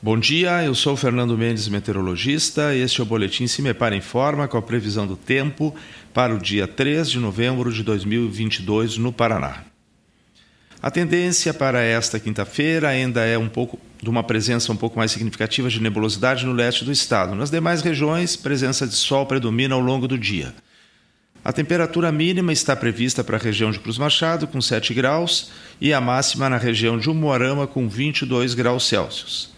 Bom dia, eu sou Fernando Mendes, meteorologista. Este é o Boletim Se Me Para em Forma com a previsão do tempo para o dia 3 de novembro de 2022 no Paraná. A tendência para esta quinta-feira ainda é um pouco de uma presença um pouco mais significativa de nebulosidade no leste do estado. Nas demais regiões, presença de sol predomina ao longo do dia. A temperatura mínima está prevista para a região de Cruz Machado, com 7 graus, e a máxima na região de Umuarama, com 22 graus Celsius.